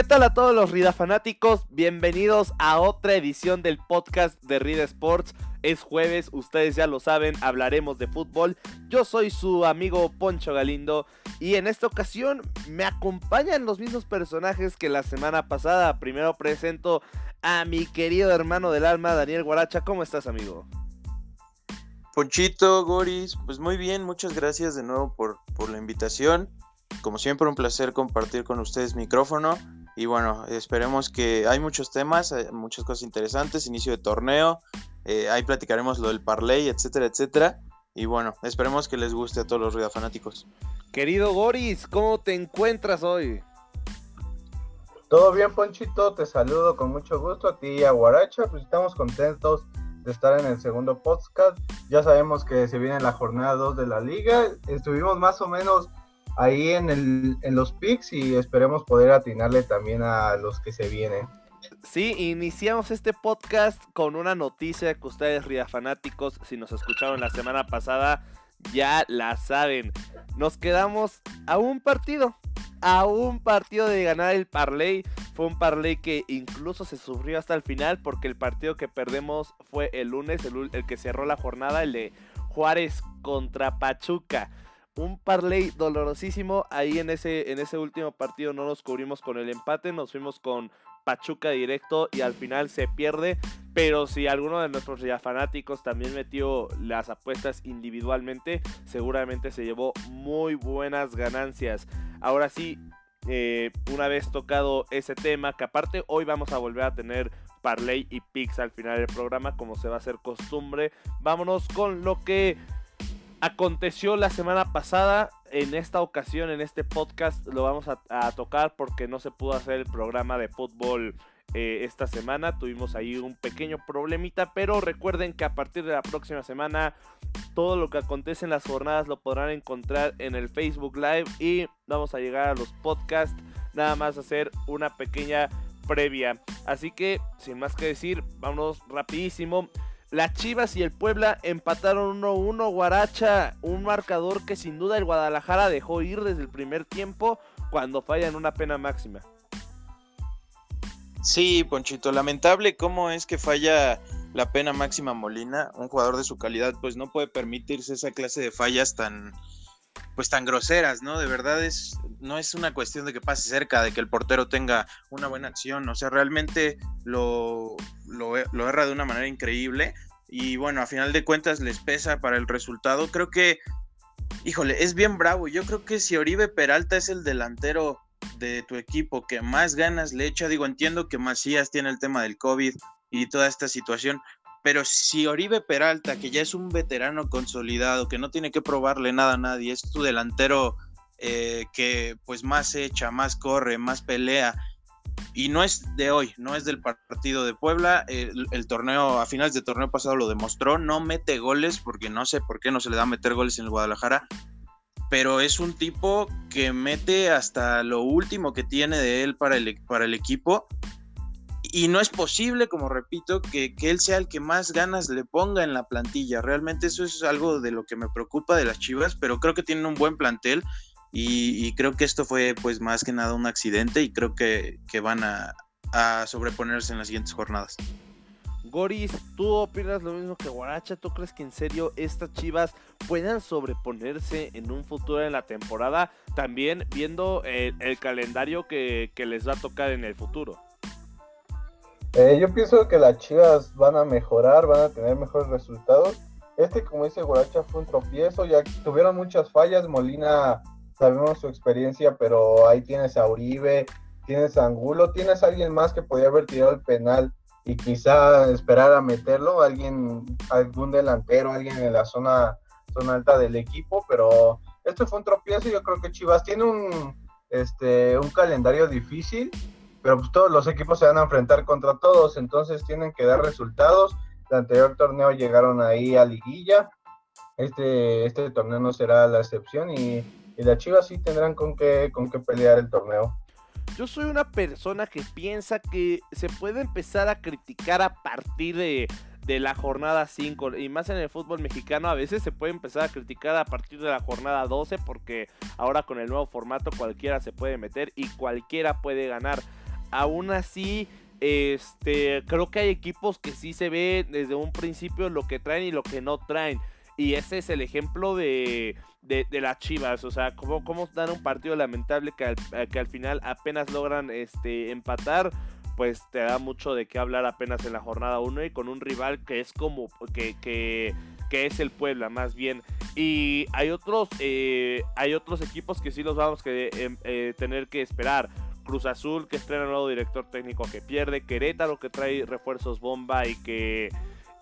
¿Qué tal a todos los Rida fanáticos? Bienvenidos a otra edición del podcast de Rida Sports. Es jueves, ustedes ya lo saben, hablaremos de fútbol. Yo soy su amigo Poncho Galindo y en esta ocasión me acompañan los mismos personajes que la semana pasada. Primero presento a mi querido hermano del alma, Daniel Guaracha. ¿Cómo estás, amigo? Ponchito, Goris, pues muy bien, muchas gracias de nuevo por, por la invitación. Como siempre, un placer compartir con ustedes micrófono. Y bueno, esperemos que hay muchos temas, muchas cosas interesantes, inicio de torneo, eh, ahí platicaremos lo del parlay, etcétera, etcétera. Y bueno, esperemos que les guste a todos los Rueda fanáticos. Querido Goris, ¿cómo te encuentras hoy? Todo bien, Ponchito, te saludo con mucho gusto a ti y a Guaracha, pues estamos contentos de estar en el segundo podcast. Ya sabemos que se viene la jornada 2 de la liga. Estuvimos más o menos ahí en, el, en los picks y esperemos poder atinarle también a los que se vienen. Sí, iniciamos este podcast con una noticia que ustedes, Ria fanáticos, si nos escucharon la semana pasada, ya la saben. Nos quedamos a un partido, a un partido de ganar el parlay. Fue un parlay que incluso se sufrió hasta el final porque el partido que perdemos fue el lunes, el que cerró la jornada, el de Juárez contra Pachuca un parlay dolorosísimo. Ahí en ese, en ese último partido no nos cubrimos con el empate, nos fuimos con Pachuca directo y al final se pierde. Pero si alguno de nuestros ya fanáticos también metió las apuestas individualmente, seguramente se llevó muy buenas ganancias. Ahora sí, eh, una vez tocado ese tema, que aparte hoy vamos a volver a tener parlay y picks al final del programa, como se va a hacer costumbre. Vámonos con lo que aconteció la semana pasada. En esta ocasión, en este podcast, lo vamos a, tocar porque no se pudo hacer el programa de fútbol eh, esta semana. Tuvimos ahí un pequeño problemita, pero recuerden que a partir de la próxima semana, todo lo que acontece en las jornadas lo podrán encontrar en el Facebook Live y vamos a llegar a los podcasts. Nada más hacer una pequeña previa. Así que, sin más que decir, vámonos rapidísimo. Las Chivas y el Puebla empataron 1-1 Guaracha, un marcador que sin duda el Guadalajara dejó ir desde el primer tiempo cuando fallan una pena máxima. Sí, Ponchito, lamentable cómo es que falla la pena máxima Molina, un jugador de su calidad pues no puede permitirse esa clase de fallas tan pues tan groseras, ¿no? De verdad es no es una cuestión de que pase cerca, de que el portero tenga una buena acción, o sea, realmente lo, lo, lo erra de una manera increíble y bueno, a final de cuentas les pesa para el resultado. Creo que, híjole, es bien bravo. Yo creo que si Oribe Peralta es el delantero de tu equipo que más ganas le echa, digo, entiendo que Macías tiene el tema del COVID y toda esta situación, pero si Oribe Peralta, que ya es un veterano consolidado, que no tiene que probarle nada a nadie, es tu delantero eh, que pues más echa, más corre, más pelea, y no es de hoy, no es del partido de Puebla. El, torneo, a finales de torneo pasado lo demostró, no mete goles, porque no sé por qué no se le da a meter goles en el Guadalajara, pero es un tipo que mete hasta lo último que tiene de él para el, para el equipo. Y no es posible, como repito, que, que él sea el que más ganas le ponga en la plantilla. Realmente eso es algo de lo que me preocupa de las Chivas, pero creo que tienen un buen plantel y, creo que esto fue pues más que nada un accidente y creo que, van a, sobreponerse en las siguientes jornadas. Goris, ¿tú opinas lo mismo que Guaracha? ¿Tú crees que en serio estas chivas puedan sobreponerse en un futuro en la temporada? También viendo el, calendario que, les va a tocar en el futuro. Eh, yo pienso que las chivas van a mejorar, van a tener mejores resultados. Este, como dice Guaracha, fue un tropiezo, ya tuvieron muchas fallas. Molina sabemos su experiencia, pero ahí tienes a Uribe, tienes a Angulo, tienes a alguien más que podía haber tirado el penal y quizá esperar a meterlo, alguien, algún delantero, alguien en la zona, zona alta del equipo, pero esto fue un tropiezo yo creo que Chivas tiene un, este, un calendario difícil, pero pues todos los equipos se van a enfrentar contra todos, entonces tienen que dar resultados. El anterior torneo llegaron ahí a liguilla, este, este torneo no será la excepción y y las Chivas sí tendrán con qué, con qué pelear el torneo. Yo soy una persona que piensa que se puede empezar a criticar a partir de, la jornada 5 y más en el fútbol mexicano a veces se puede empezar a criticar a partir de la jornada 12 porque ahora con el nuevo formato cualquiera se puede meter y cualquiera puede ganar. aún así, este, creo que hay equipos que sí se ve desde un principio lo que traen y lo que no traen. Y ese es el ejemplo de, de, las Chivas. O sea, cómo, cómo dan un partido lamentable que al, que al final apenas logran este, empatar pues te da mucho de qué hablar apenas en la jornada 1 y con un rival que es como que, que, que es el Puebla más bien. Y hay otros, eh, hay otros equipos que sí los vamos a em, eh, tener que esperar. Cruz Azul que estrena un nuevo director técnico que pierde, Querétaro que trae refuerzos bomba y que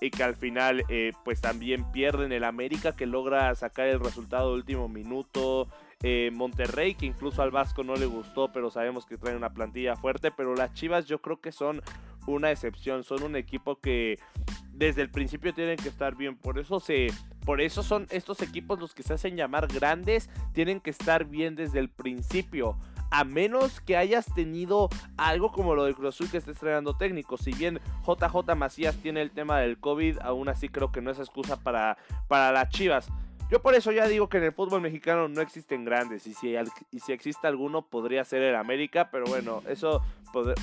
y que al final eh, pues también pierden el América que logra sacar el resultado último minuto. Eh, Monterrey, que incluso al Vasco no le gustó, pero sabemos que trae una plantilla fuerte. Pero las Chivas yo creo que son una excepción, son un equipo que desde el principio tienen que estar bien. Por eso se, por eso son estos equipos los que se hacen llamar grandes, tienen que estar bien desde el principio. A menos que hayas tenido algo como lo de Cruz Azul que esté estrenando técnico. Si bien JJ Macías tiene el tema del COVID, aún así creo que no es excusa para, para las Chivas. Yo por eso ya digo que en el fútbol mexicano no existen grandes y si, y si existe alguno podría ser el América, pero bueno, eso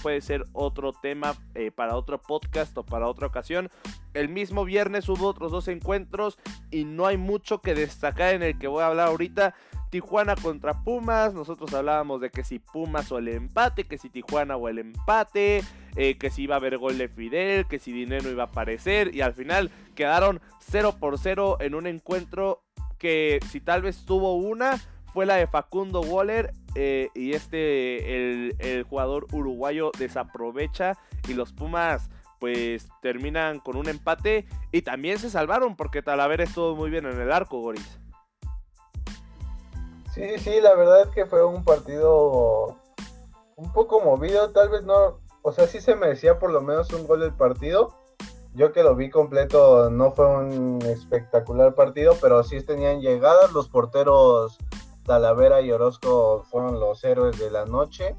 puede, ser otro tema eh, para otro podcast o para otra ocasión. El mismo viernes hubo otros dos encuentros y no hay mucho que destacar en el que voy a hablar ahorita. Tijuana contra Pumas, nosotros hablábamos de que si Pumas o el empate, que si Tijuana o el empate, eh, que si iba a haber gol de Fidel, que si Dinero iba a aparecer y al final quedaron 0 por 0 en un encuentro que si tal vez tuvo una, fue la de Facundo Waller. Eh, y este, el, jugador uruguayo desaprovecha. Y los Pumas, pues terminan con un empate. Y también se salvaron porque Talavera estuvo muy bien en el arco, Goris. Sí, sí, la verdad es que fue un partido un poco movido. Tal vez no, o sea, sí se merecía por lo menos un gol del partido yo que lo vi completo, no fue un espectacular partido, pero sí tenían llegadas. Los porteros Talavera y Orozco fueron los héroes de la noche.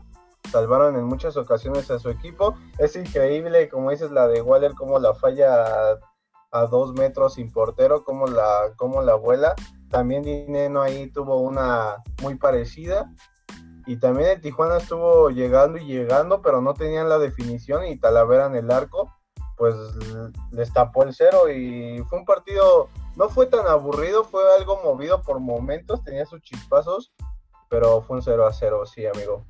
Salvaron en muchas ocasiones a su equipo. Es increíble, como dices, la de Waller, como la falla a, dos metros sin portero, como la, como la vuela. También Dineno ahí tuvo una muy parecida. Y también el Tijuana estuvo llegando y llegando, pero no tenían la definición y Talavera en el arco pues les tapó el cero y fue un partido, no fue tan aburrido, fue algo movido por momentos, tenía sus chispazos, pero fue un 0 a 0, sí, amigo.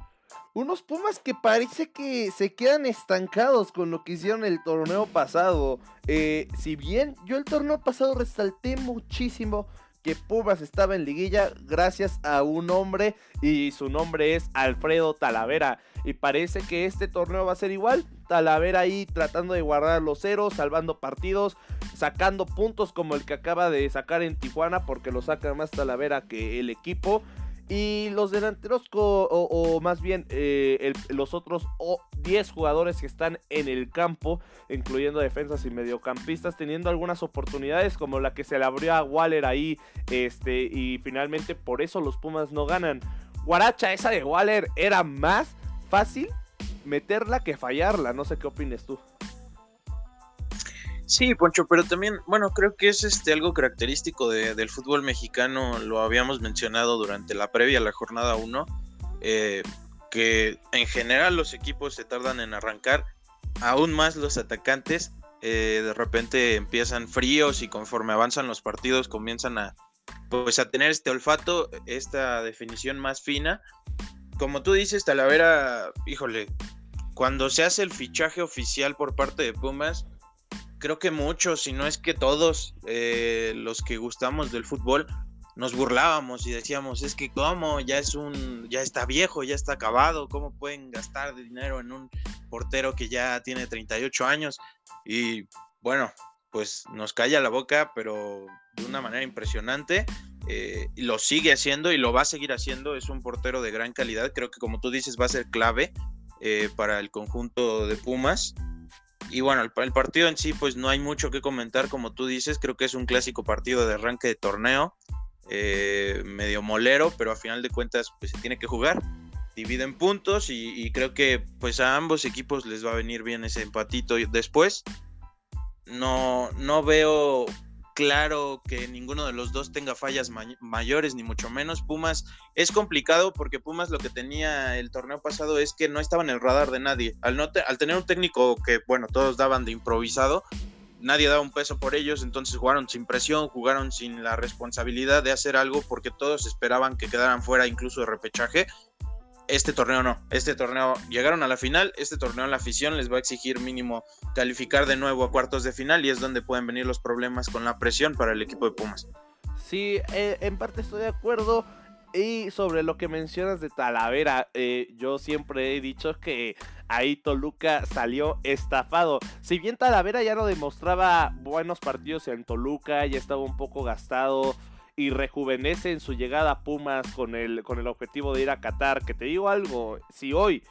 Unos Pumas que parece que se quedan estancados con lo que hicieron el torneo pasado. Eh, si bien yo el torneo pasado resalté muchísimo que Pumas estaba en liguilla gracias a un hombre y su nombre es Alfredo Talavera. Y parece que este torneo va a ser igual. Talavera ahí tratando de guardar los ceros, salvando partidos, sacando puntos como el que acaba de sacar en Tijuana porque lo saca más Talavera que el equipo. Y los delanteros, o, más bien eh, los otros 10 jugadores que están en el campo, incluyendo defensas y mediocampistas, teniendo algunas oportunidades como la que se le abrió a Waller ahí, este, y finalmente por eso los Pumas no ganan. Guaracha, esa de Waller era más fácil meterla que fallarla, no sé qué opines tú. Sí, Poncho, pero también, bueno, creo que es este algo característico del fútbol mexicano, lo habíamos mencionado durante la previa, la jornada 1, eh, que en general los equipos se tardan en arrancar, aún más los atacantes, eh, de repente empiezan fríos y conforme avanzan los partidos comienzan a, pues a tener este olfato, esta definición más fina. Como tú dices, Talavera, híjole, cuando se hace el fichaje oficial por parte de Pumas, creo que muchos, si no es que todos eh, los que gustamos del fútbol, nos burlábamos y decíamos, es que cómo, ya es un, ya está viejo, ya está acabado, cómo pueden gastar dinero en un portero que ya tiene 38 años. Y bueno, pues nos calla la boca, pero de una manera impresionante. Eh, lo sigue haciendo y lo va a seguir haciendo. Es un portero de gran calidad. Creo que como tú dices va a ser clave eh, para el conjunto de Pumas. Y bueno, el, partido en sí, pues no hay mucho que comentar, como tú dices, creo que es un clásico partido de arranque de torneo, eh, medio molero, pero a final de cuentas, pues se tiene que jugar, dividen puntos y, creo que pues a ambos equipos les va a venir bien ese empatito después. No, no veo claro que ninguno de los dos tenga fallas mayores, ni mucho menos. Pumas es complicado porque Pumas lo que tenía el torneo pasado es que no estaba en el radar de nadie. Al, no al tener un técnico que, bueno, todos daban de improvisado, nadie daba un peso por ellos, entonces jugaron sin presión, jugaron sin la responsabilidad de hacer algo porque todos esperaban que quedaran fuera incluso de repechaje. Este torneo no, este torneo llegaron a la final, este torneo la afición les va a exigir mínimo calificar de nuevo a cuartos de final y es donde pueden venir los problemas con la presión para el equipo de Pumas. Sí, eh, en parte estoy de acuerdo. Y sobre lo que mencionas de Talavera, eh, yo siempre he dicho que ahí Toluca salió estafado. Si bien Talavera ya no demostraba buenos partidos en Toluca, ya estaba un poco gastado y rejuvenece en su llegada a Pumas con el, con el objetivo de ir a Qatar. Que te digo algo, si hoy,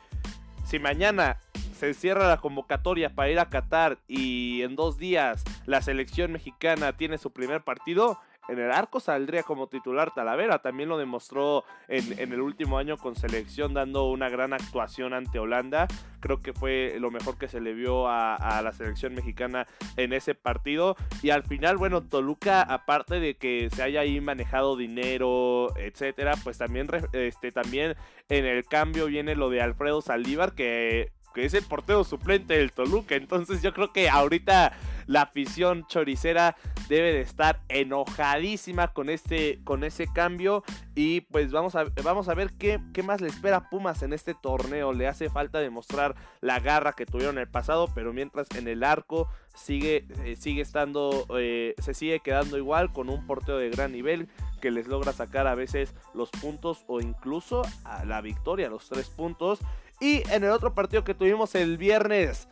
si mañana se cierra la convocatoria para ir a Qatar y en dos días la selección mexicana tiene su primer partido, en el arco saldría como titular Talavera. También lo demostró en, el último año con selección, dando una gran actuación ante Holanda. Creo que fue lo mejor que se le vio a, la selección mexicana en ese partido. Y al final, bueno, Toluca, aparte de que se haya ahí manejado dinero, etcétera, pues también, este, también en el cambio viene lo de Alfredo Saldívar, que que es el portero suplente del Toluca. Entonces yo creo que ahorita la afición choricera debe de estar enojadísima con este con ese cambio y pues vamos a, vamos a ver qué, qué más le espera a Pumas en este torneo. Le hace falta demostrar la garra que tuvieron en el pasado, pero mientras en el arco sigue, eh, sigue estando, eh, se sigue quedando igual con un portero de gran nivel que les logra sacar a veces los puntos o incluso a la victoria, los tres puntos. Y en el otro partido que tuvimos el viernes,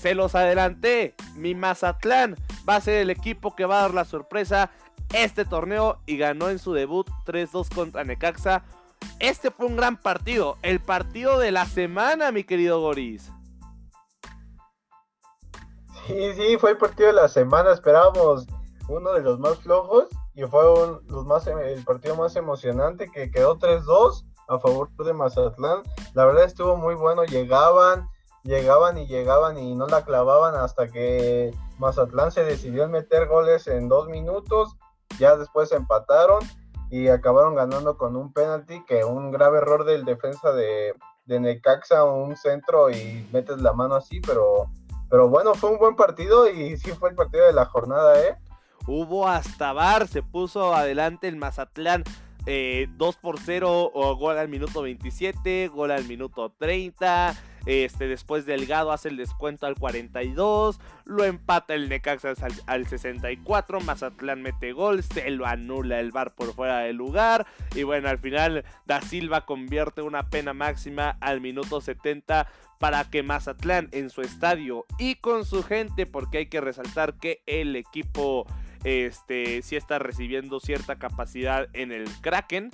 se los adelanté, mi Mazatlán va a ser el equipo que va a dar la sorpresa este torneo y ganó en su debut 3-2 contra Necaxa. Este fue un gran partido, el partido de la semana, mi querido Goris. Sí, sí, fue el partido de la semana, esperábamos uno de los más flojos y fue el partido más emocionante que quedó 3-2 a favor de Mazatlán. La verdad estuvo muy bueno, llegaban, llegaban y llegaban y no la clavaban hasta que Mazatlán se decidió en meter goles en dos minutos, ya después empataron y acabaron ganando con un penalti que un grave error del defensa de, de Necaxa, un centro y metes la mano así, pero, pero bueno, fue un buen partido y sí fue el partido de la jornada, ¿eh? Hubo hasta bar, se puso adelante el Mazatlán 2 eh, por 0 o gol al minuto 27, gol al minuto 30. Este, después Delgado hace el descuento al 42, lo empata el Necaxa al, 64, Mazatlán mete gol, se lo anula el bar por fuera del lugar y bueno, al final Da Silva convierte una pena máxima al minuto 70 para que Mazatlán en su estadio y con su gente, porque hay que resaltar que el equipo este, si está recibiendo cierta capacidad en el Kraken,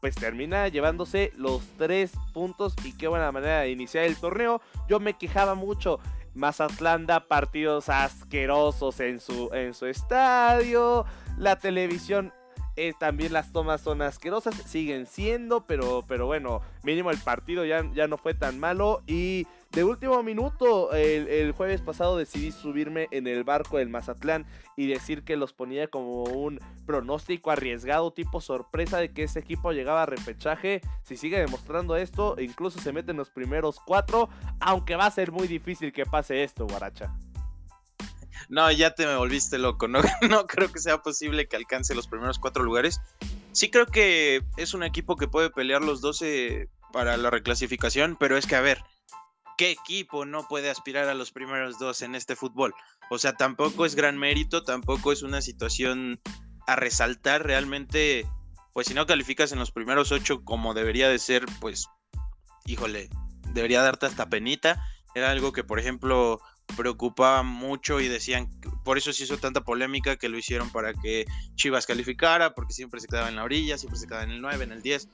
pues termina llevándose los tres puntos y qué buena manera de iniciar el torneo. Yo me quejaba mucho. Mazatlán da partidos asquerosos en su, en su estadio. La televisión eh, también las tomas son asquerosas, siguen siendo, pero, pero bueno, mínimo el partido ya, ya no fue tan malo. Y de último minuto, el, jueves pasado decidí subirme en el barco del Mazatlán y decir que los ponía como un pronóstico arriesgado, tipo sorpresa de que ese equipo llegaba a repechaje. Si sigue demostrando esto, incluso se mete en los primeros cuatro, aunque va a ser muy difícil que pase esto, Guaracha. No, ya te me volviste loco, no, no creo que sea posible que alcance los primeros cuatro lugares. Sí creo que es un equipo que puede pelear los 12 para la reclasificación, pero es que a ver, ¿qué equipo no puede aspirar a los primeros dos en este fútbol? O sea, tampoco es gran mérito, tampoco es una situación a resaltar realmente. Pues si no calificas en los primeros ocho como debería de ser, pues, híjole, debería darte hasta penita. Era algo que, por ejemplo, preocupaba mucho y decían, por eso se hizo tanta polémica que lo hicieron para que Chivas calificara, porque siempre se quedaba en la orilla, siempre se quedaba en el 9, en el 10.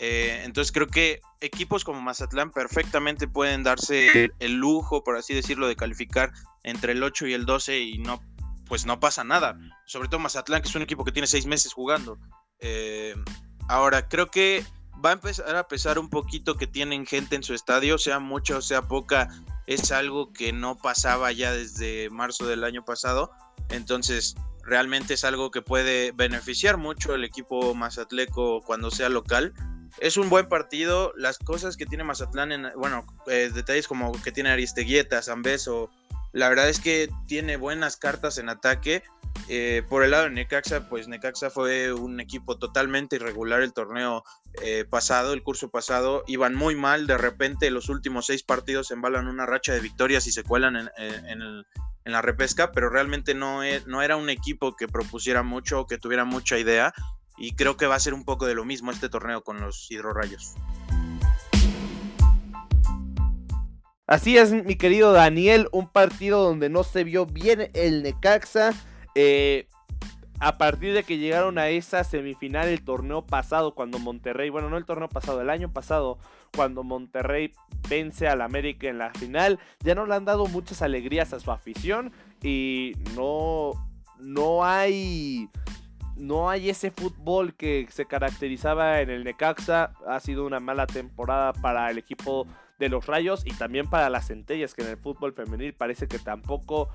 Eh, entonces creo que equipos como Mazatlán perfectamente pueden darse el lujo, por así decirlo, de calificar entre el 8 y el 12 y no, pues no pasa nada. Sobre todo Mazatlán, que es un equipo que tiene seis meses jugando. Eh, ahora, creo que va a empezar a pesar un poquito que tienen gente en su estadio, sea mucha o sea poca, es algo que no pasaba ya desde marzo del año pasado. Entonces, realmente es algo que puede beneficiar mucho el equipo mazatleco cuando sea local. Es un buen partido, las cosas que tiene Mazatlán, en, bueno, eh, detalles como que tiene Aristeguieta, Zambeso, la verdad es que tiene buenas cartas en ataque. Eh, por el lado de Necaxa, pues Necaxa fue un equipo totalmente irregular el torneo eh, pasado, el curso pasado, iban muy mal, de repente los últimos seis partidos embalan una racha de victorias y se cuelan en, la repesca, pero realmente no, e, no era un equipo que propusiera mucho, que tuviera mucha idea, y creo que va a ser un poco de lo mismo este torneo con los hidrorrayos. Así es, mi querido Daniel, un partido donde no se vio bien el Necaxa. Eh, a partir de que llegaron a esa semifinal el torneo pasado, cuando Monterrey, bueno, no el torneo pasado, el año pasado, cuando Monterrey vence al América en la final, ya no le han dado muchas alegrías a su afición y no, no hay no hay ese fútbol que se caracterizaba en el Necaxa. Ha sido una mala temporada para el equipo de los Rayos y también para las centellas que en el fútbol femenil parece que tampoco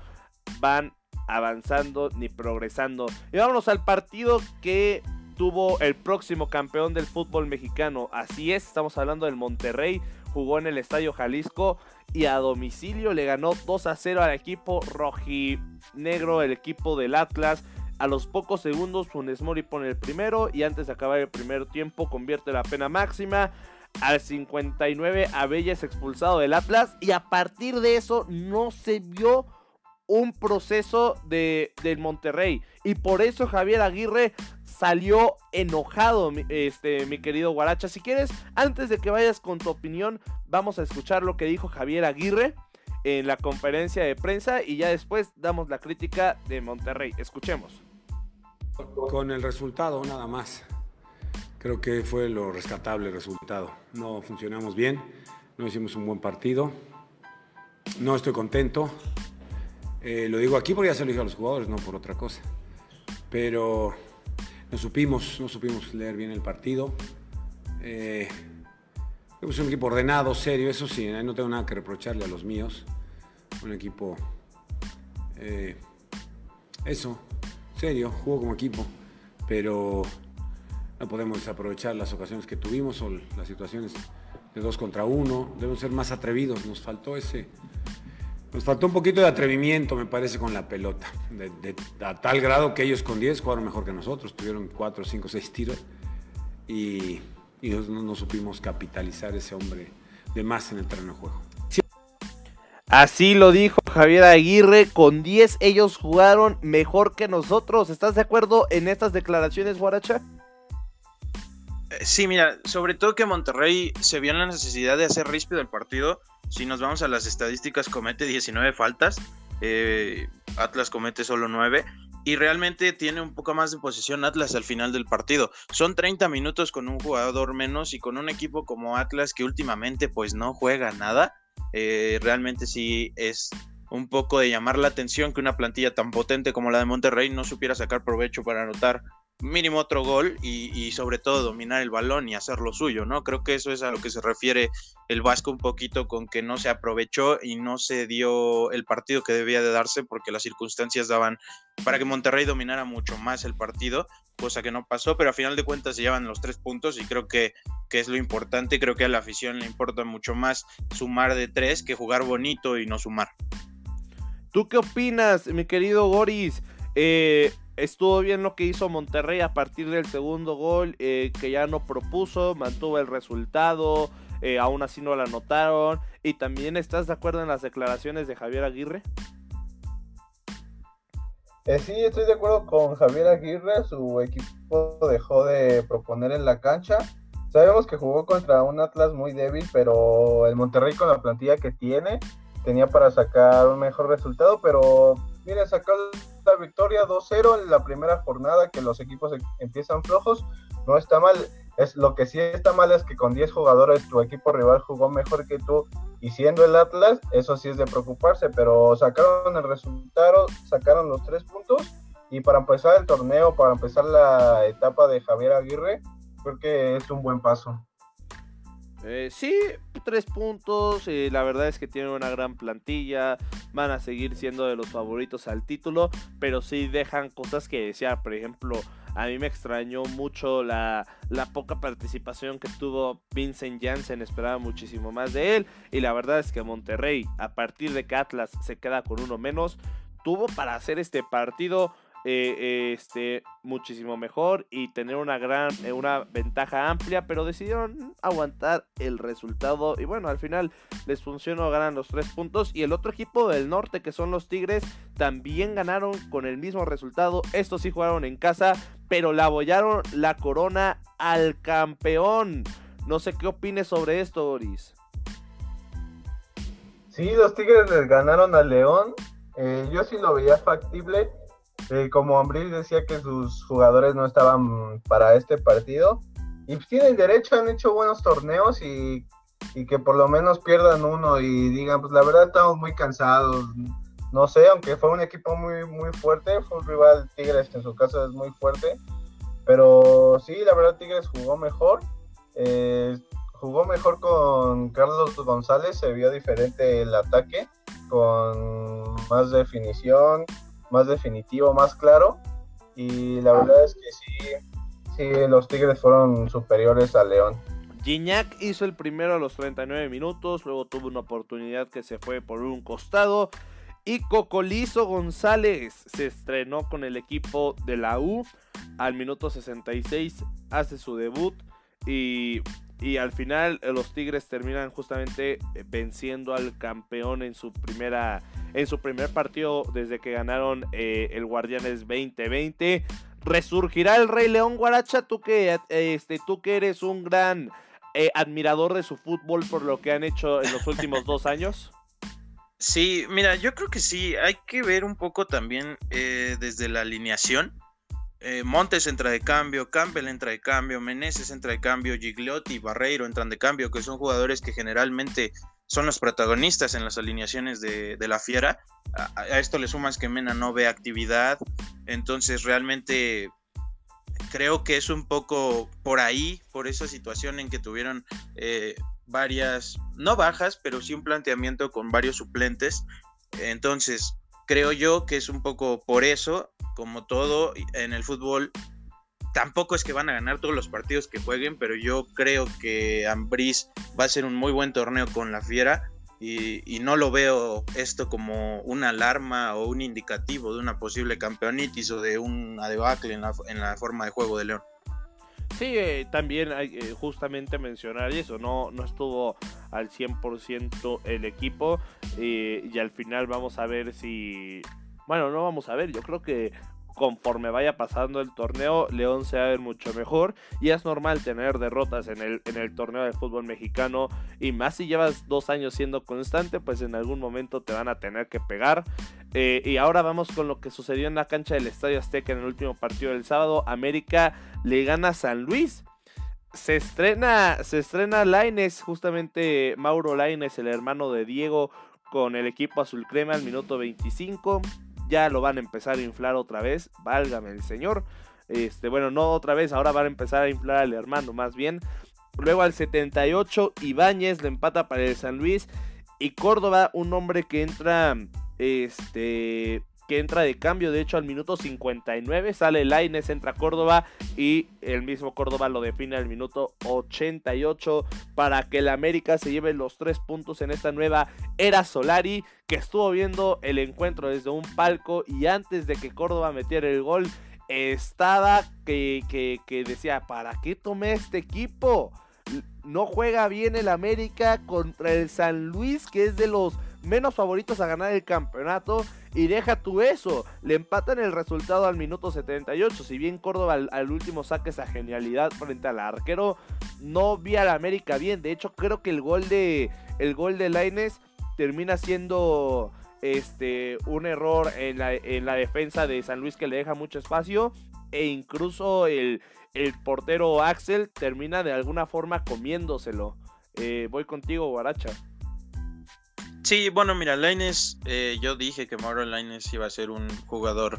van avanzando ni progresando. Y vámonos al partido que tuvo el próximo campeón del fútbol mexicano. Así es, estamos hablando del Monterrey. Jugó en el Estadio Jalisco y a domicilio le ganó 2 a 0 al equipo rojinegro, el equipo del Atlas. A los pocos segundos Funes Mori pone el primero y antes de acabar el primer tiempo convierte la pena máxima. Al 59 Abella es expulsado del Atlas y a partir de eso no se vio un proceso de, del Monterrey. Y por eso Javier Aguirre salió enojado, este, mi querido Guaracha. Si quieres, antes de que vayas con tu opinión, vamos a escuchar lo que dijo Javier Aguirre en la conferencia de prensa y ya después damos la crítica de Monterrey. Escuchemos. Con el resultado nada más. Creo que fue lo rescatable el resultado. No funcionamos bien, no hicimos un buen partido. No estoy contento. Eh, lo digo aquí porque ya se lo dije a los jugadores, no por otra cosa. Pero no supimos, no supimos leer bien el partido. Eh, es un equipo ordenado, serio, eso sí, no tengo nada que reprocharle a los míos. Un equipo, eh, eso, serio, jugó como equipo, pero no podemos desaprovechar las ocasiones que tuvimos o las situaciones de dos contra uno. Debemos ser más atrevidos. Nos faltó ese. Nos faltó un poquito de atrevimiento, me parece, con la pelota. De, a tal grado que ellos con 10 jugaron mejor que nosotros. Tuvieron 4, 5, 6 tiros. Y, no, no, supimos capitalizar ese hombre de más en el terreno de juego. Así lo dijo Javier Aguirre, con 10 ellos jugaron mejor que nosotros. ¿Estás de acuerdo en estas declaraciones, Guaracha? Sí, mira, sobre todo que Monterrey se vio en la necesidad de hacer ríspido el partido. Si nos vamos a las estadísticas, comete 19 faltas. Eh, Atlas comete solo 9. Y realmente tiene un poco más de posesión Atlas al final del partido. Son 30 minutos con un jugador menos y con un equipo como Atlas que últimamente pues no juega nada. Eh, realmente sí es un poco de llamar la atención que una plantilla tan potente como la de Monterrey no supiera sacar provecho para anotar mínimo otro gol y, sobre todo dominar el balón y hacer lo suyo, ¿no? Creo que eso es a lo que se refiere el Vasco un poquito con que no se aprovechó y no se dio el partido que debía de darse porque las circunstancias daban para que Monterrey dominara mucho más el partido, cosa que no pasó, pero a final de cuentas se llevan los tres puntos y creo que, que es lo importante, creo que a la afición le importa mucho más sumar de tres que jugar bonito y no sumar. ¿Tú qué opinas, mi querido Goris? Eh, estuvo bien lo que hizo Monterrey a partir del segundo gol, eh, que ya no propuso, mantuvo el resultado, eh, aún así no la anotaron. ¿Y también estás de acuerdo en las declaraciones de Javier Aguirre? Eh, sí, estoy de acuerdo con Javier Aguirre, su equipo dejó de proponer en la cancha. Sabemos que jugó contra un Atlas muy débil, pero el Monterrey con la plantilla que tiene tenía para sacar un mejor resultado, pero mire, sacó la victoria 2-0 en la primera jornada, que los equipos em, empiezan flojos, no está mal. Es, lo que sí está mal es que con 10 jugadores tu equipo rival jugó mejor que tú y siendo el Atlas, eso sí es de preocuparse, pero sacaron el resultado, sacaron los tres puntos y para empezar el torneo, para empezar la etapa de Javier Aguirre, creo que es un buen paso. Eh, sí, tres puntos. Eh, la verdad es que tienen una gran plantilla. Van a seguir siendo de los favoritos al título. Pero sí dejan cosas que desear. Por ejemplo, a mí me extrañó mucho la, la poca participación que tuvo Vincent Janssen. Esperaba muchísimo más de él. Y la verdad es que Monterrey, a partir de que Atlas se queda con uno menos, tuvo para hacer este partido eh, este, muchísimo mejor y tener una gran, eh, una ventaja amplia, pero decidieron aguantar el resultado y bueno, al final les funcionó, ganan los tres puntos y el otro equipo del norte que son los Tigres también ganaron con el mismo resultado, estos sí jugaron en casa, pero le abollaron la corona al campeón. No sé qué opines sobre esto, Boris. Sí, los Tigres les ganaron al León. Eh, yo sí lo veía factible eh, como Ambris decía que sus jugadores no estaban para este partido, y pues tienen derecho, han hecho buenos torneos y, que por lo menos pierdan uno y digan, pues la verdad estamos muy cansados. No sé, aunque fue un equipo muy, muy fuerte, fue un rival Tigres que en su caso es muy fuerte, pero sí, la verdad Tigres jugó mejor. Eh, jugó mejor con Carlos González, se vio diferente el ataque, con más definición, más definitivo, más claro. Y la verdad es que sí, sí, los Tigres fueron superiores a León. Gignac hizo el primero a los 39 minutos, luego tuvo una oportunidad que se fue por un costado. Y Cocolizo González se estrenó con el equipo de la U al minuto 66, hace su debut y y al final eh, los Tigres terminan justamente eh, venciendo al campeón en su primera en su primer partido desde que ganaron eh, el Guardianes 2020. Resurgirá el Rey León Guaracha, tú que este tú que eres un gran admirador de su fútbol por lo que han hecho en los últimos dos años. Sí, mira, yo creo que sí, hay que ver un poco también desde la alineación eh, Montes entra de cambio, Campbell entra de cambio, Meneses entra de cambio, Gigliotti, Barreiro entran de cambio, que son jugadores que generalmente son los protagonistas en las alineaciones de, la Fiera. A, esto le sumas que Mena no ve actividad, entonces realmente creo que es un poco por ahí, por esa situación en que tuvieron eh, varias, no bajas, pero sí un planteamiento con varios suplentes. Entonces, creo yo que es un poco por eso como todo en el fútbol, tampoco es que van a ganar todos los partidos que jueguen, pero yo creo que Ambris va a ser un muy buen torneo con la Fiera y, no lo veo esto como una alarma o un indicativo de una posible campeonitis o de un debacle en la, en la forma de juego de León. Sí, eh, también hay eh, justamente mencionar eso, no, no estuvo al 100% el equipo eh, y al final vamos a ver si bueno, no vamos a ver, yo creo que conforme vaya pasando el torneo, León se va a ver mucho mejor. Y es normal tener derrotas en el, en el torneo de fútbol mexicano. Y más si llevas dos años siendo constante, pues en algún momento te van a tener que pegar. Eh, y ahora vamos con lo que sucedió en la cancha del Estadio Azteca en el último partido del sábado. América le gana a San Luis. Se estrena, se estrena Laines, justamente Mauro Laines, el hermano de Diego, con el equipo azul crema al minuto 25 ya lo van a empezar a inflar otra vez, válgame el señor. Este, bueno, no otra vez, ahora van a empezar a inflar al hermano, más bien. Luego al 78, Ibáñez le empata para el San Luis. Y Córdoba, un hombre que entra este, que entra de cambio. De hecho, al minuto 59 sale Laines, entra Córdoba y el mismo Córdoba lo define al minuto 88 para que el América se lleve los tres puntos en esta nueva era Solari que estuvo viendo el encuentro desde un palco y antes de que Córdoba metiera el gol estaba que, que, que decía, ¿para qué tomé este equipo? No juega bien el América contra el San Luis, que es de los menos favoritos a ganar el campeonato. Y deja tú eso, le empatan el resultado al minuto 78. Si bien Córdoba al, último saque esa genialidad frente al arquero, no vi al América bien. De hecho, creo que el gol de el gol de Laines termina siendo este un error en la, en la defensa de San Luis que le deja mucho espacio. E incluso el, el portero Axel termina de alguna forma comiéndoselo. Eh, voy contigo, Guaracha. Sí, bueno, mira, Laines, eh, yo dije que Mauro Laines iba a ser un jugador,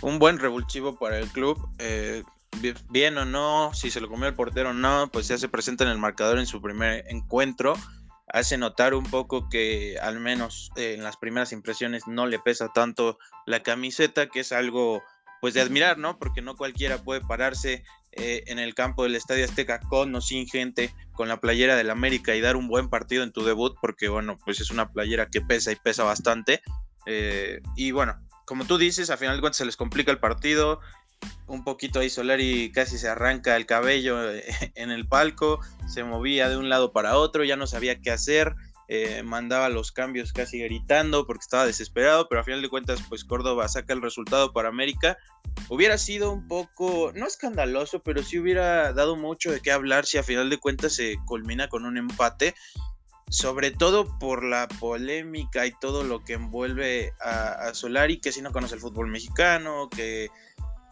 un buen revulsivo para el club. Eh, bien o no, si se lo comió el portero o no, pues ya se presenta en el marcador en su primer encuentro. Hace notar un poco que al menos eh, en las primeras impresiones no le pesa tanto la camiseta, que es algo pues de admirar, ¿no? Porque no cualquiera puede pararse eh, en el campo del Estadio Azteca con o sin gente, con la playera del América y dar un buen partido en tu debut, porque bueno, pues es una playera que pesa y pesa bastante. Eh, y bueno, como tú dices, a final de cuentas se les complica el partido, un poquito ahí Solari casi se arranca el cabello eh, en el palco, se movía de un lado para otro, ya no sabía qué hacer, eh, mandaba los cambios casi gritando porque estaba desesperado, pero a final de cuentas pues Córdoba saca el resultado para América. Hubiera sido un poco, no escandaloso, pero sí hubiera dado mucho de qué hablar si a final de cuentas se culmina con un empate, sobre todo por la polémica y todo lo que envuelve a, a Solari, que si no conoce el fútbol mexicano, que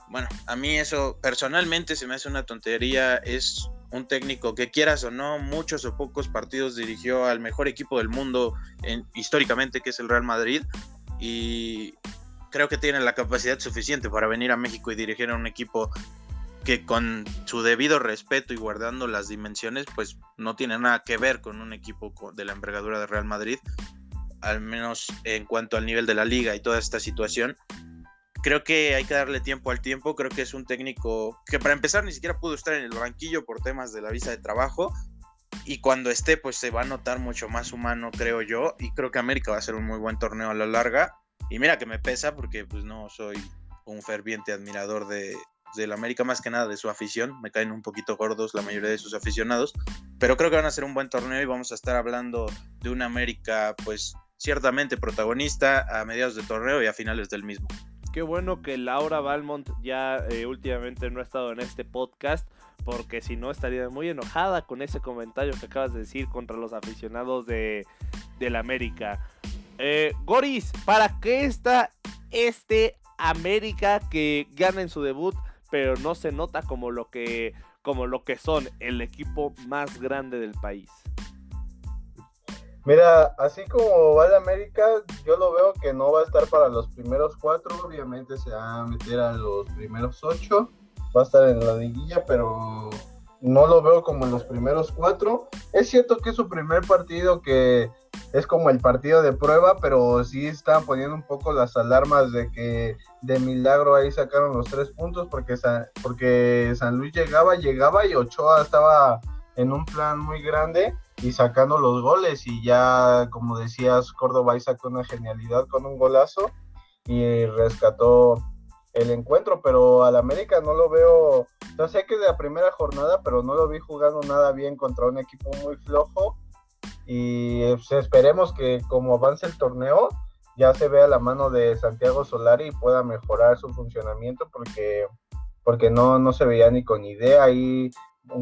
bueno, a mí eso personalmente se me hace una tontería, es un técnico que quieras o no, muchos o pocos partidos dirigió al mejor equipo del mundo históricamente, que es el Real Madrid, y creo que tiene la capacidad suficiente para venir a México y dirigir a un equipo que con su debido respeto y guardando las dimensiones, pues no tiene nada que ver con un equipo de la envergadura de Real Madrid, al menos en cuanto al nivel de la liga y toda esta situación creo que hay que darle tiempo al tiempo. Creo que es un técnico que para empezar ni siquiera pudo estar en el banquillo por temas de la visa de trabajo. Y cuando esté, pues se va a notar mucho más humano, creo yo. Y creo que América va a ser un muy buen torneo a la larga. Y mira que me pesa porque pues no soy un ferviente admirador de, del América, más que nada de su afición. Me caen un poquito gordos la mayoría de sus aficionados. Pero creo que van a ser un buen torneo y vamos a estar hablando de un América, pues ciertamente protagonista a mediados de torneo y a finales del mismo. Qué bueno que Laura Balmont ya eh, últimamente no ha estado en este podcast, porque si no estaría muy enojada con ese comentario que acabas de decir contra los aficionados de, del América. Eh, Goris, ¿para qué está este América que gana en su debut, pero no se nota como lo que, como lo que son el equipo más grande del país? Mira, así como va el América, yo lo veo que no va a estar para los primeros cuatro, obviamente se va a meter a los primeros ocho, va a estar en la liguilla, pero no lo veo como en los primeros cuatro. Es cierto que es su primer partido que es como el partido de prueba, pero sí están poniendo un poco las alarmas de que de milagro ahí sacaron los tres puntos porque porque San Luis llegaba, llegaba y Ochoa estaba en un plan muy grande y sacando los goles y ya como decías Córdoba sacó una genialidad con un golazo y rescató el encuentro, pero al América no lo veo, yo sé que de la primera jornada, pero no lo vi jugando nada bien contra un equipo muy flojo y pues, esperemos que como avance el torneo ya se vea la mano de Santiago Solari y pueda mejorar su funcionamiento porque porque no, no se veía ni con idea ahí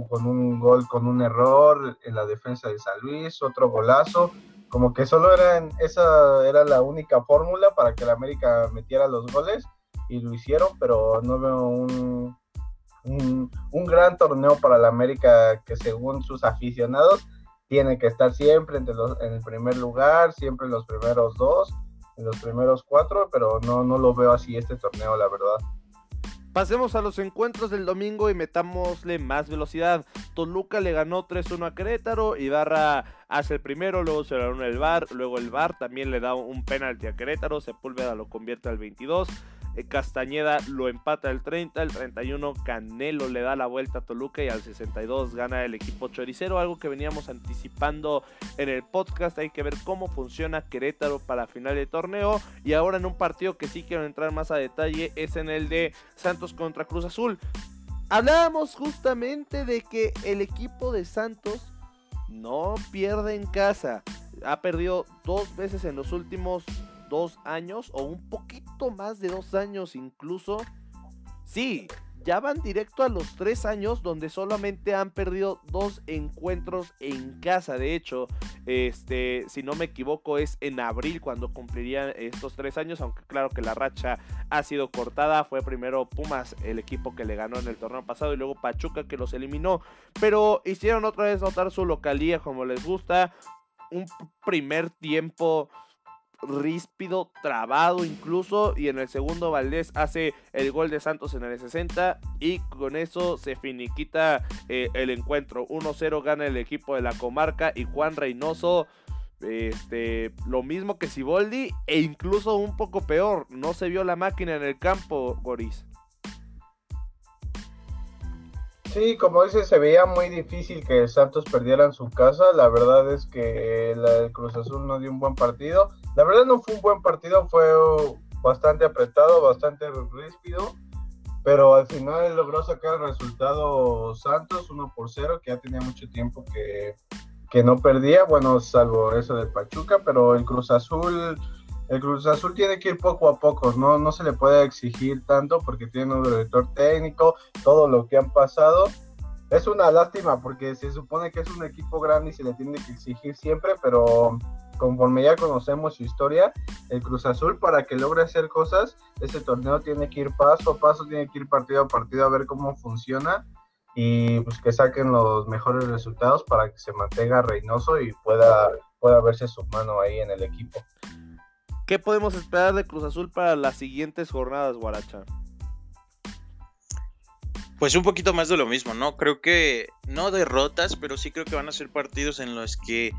con un gol con un error en la defensa de San Luis, otro golazo, como que solo era esa era la única fórmula para que el América metiera los goles y lo hicieron, pero no veo un, un, gran torneo para el América que según sus aficionados tiene que estar siempre entre los, en el primer lugar, siempre en los primeros dos, en los primeros cuatro, pero no, no lo veo así este torneo, la verdad. Pasemos a los encuentros del domingo y metámosle más velocidad. Toluca le ganó 3-1 a Querétaro, Ibarra hace el primero, luego se lo ganó el VAR, luego el VAR también le da un penalti a Querétaro, Sepúlveda lo convierte al 22. Eh, Castañeda lo empata el 30, el 31 Canelo le da la vuelta a Toluca y al 62 gana el equipo choricero, algo que veníamos anticipando en el podcast, hay que ver cómo funciona Querétaro para final de torneo y ahora en un partido que sí quiero entrar más a detalle es en el de Santos contra Cruz Azul. Hablábamos justamente de que el equipo de Santos no pierde en casa. Ha perdido dos veces en los últimos dos años o un poquito más de dos años incluso. Sí, ya van directo a los tres años donde solamente han perdido dos encuentros en casa. De hecho, este, si no me equivoco, es en abril cuando cumplirían estos tres años. Aunque claro que la racha ha sido cortada. Fue primero Pumas el equipo que le ganó en el torneo pasado y luego Pachuca que los eliminó. Pero hicieron otra vez notar su localía como les gusta. Un primer tiempo ríspido, trabado incluso. Y en el segundo Valdés hace el gol de Santos en el 60. Y con eso se finiquita eh, el encuentro. 1-0 gana el equipo de la comarca. Y Juan Reynoso. Este, lo mismo que Siboldi e incluso un poco peor, no se vio la máquina en el campo, Goris. Sí, como dice, se veía muy difícil que Santos perdiera en su casa. La verdad es que el Cruz Azul no dio un buen partido. La verdad no fue un buen partido, fue bastante apretado, bastante ríspido. Pero al final logró sacar el resultado Santos 1 por 0, que ya tenía mucho tiempo que, que no perdía. Bueno, salvo eso de Pachuca, pero el Cruz Azul el Cruz Azul tiene que ir poco a poco, ¿no? No se le puede exigir tanto porque tiene un director técnico, todo lo que han pasado. Es una lástima porque se supone que es un equipo grande y se le tiene que exigir siempre, pero conforme ya conocemos su historia, el Cruz Azul para que logre hacer cosas, ese torneo tiene que ir paso a paso, tiene que ir partido a partido a ver cómo funciona y pues que saquen los mejores resultados para que se mantenga Reynoso y pueda, pueda verse su mano ahí en el equipo. ¿Qué podemos esperar de Cruz Azul para las siguientes jornadas, Guaracha? Pues un poquito más de lo mismo, ¿no? Creo que no derrotas, pero sí creo que van a ser partidos en los que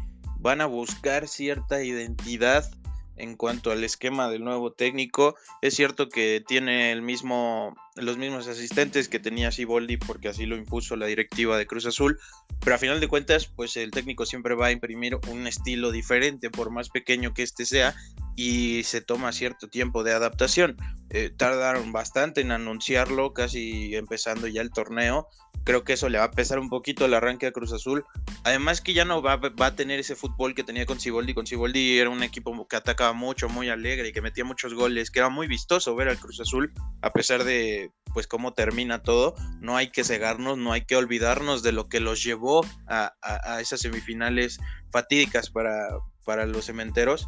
van a buscar cierta identidad en cuanto al esquema del nuevo técnico. Es cierto que tiene los mismos asistentes que tenía Siboldi porque así lo impuso la directiva de Cruz Azul, pero a final de cuentas, pues el técnico siempre va a imprimir un estilo diferente, por más pequeño que este sea, y se toma cierto tiempo de adaptación. Eh, tardaron bastante en anunciarlo, casi empezando ya el torneo. Creo que eso le va a pesar un poquito el arranque a Cruz Azul. Además que ya no va, a tener ese fútbol que tenía con Ciboldi. Con Ciboldi era un equipo que atacaba mucho, muy alegre y que metía muchos goles, que era muy vistoso ver al Cruz Azul, a pesar de pues cómo termina todo. No hay que cegarnos, no hay que olvidarnos de lo que los llevó a esas semifinales fatídicas para, para los cementeros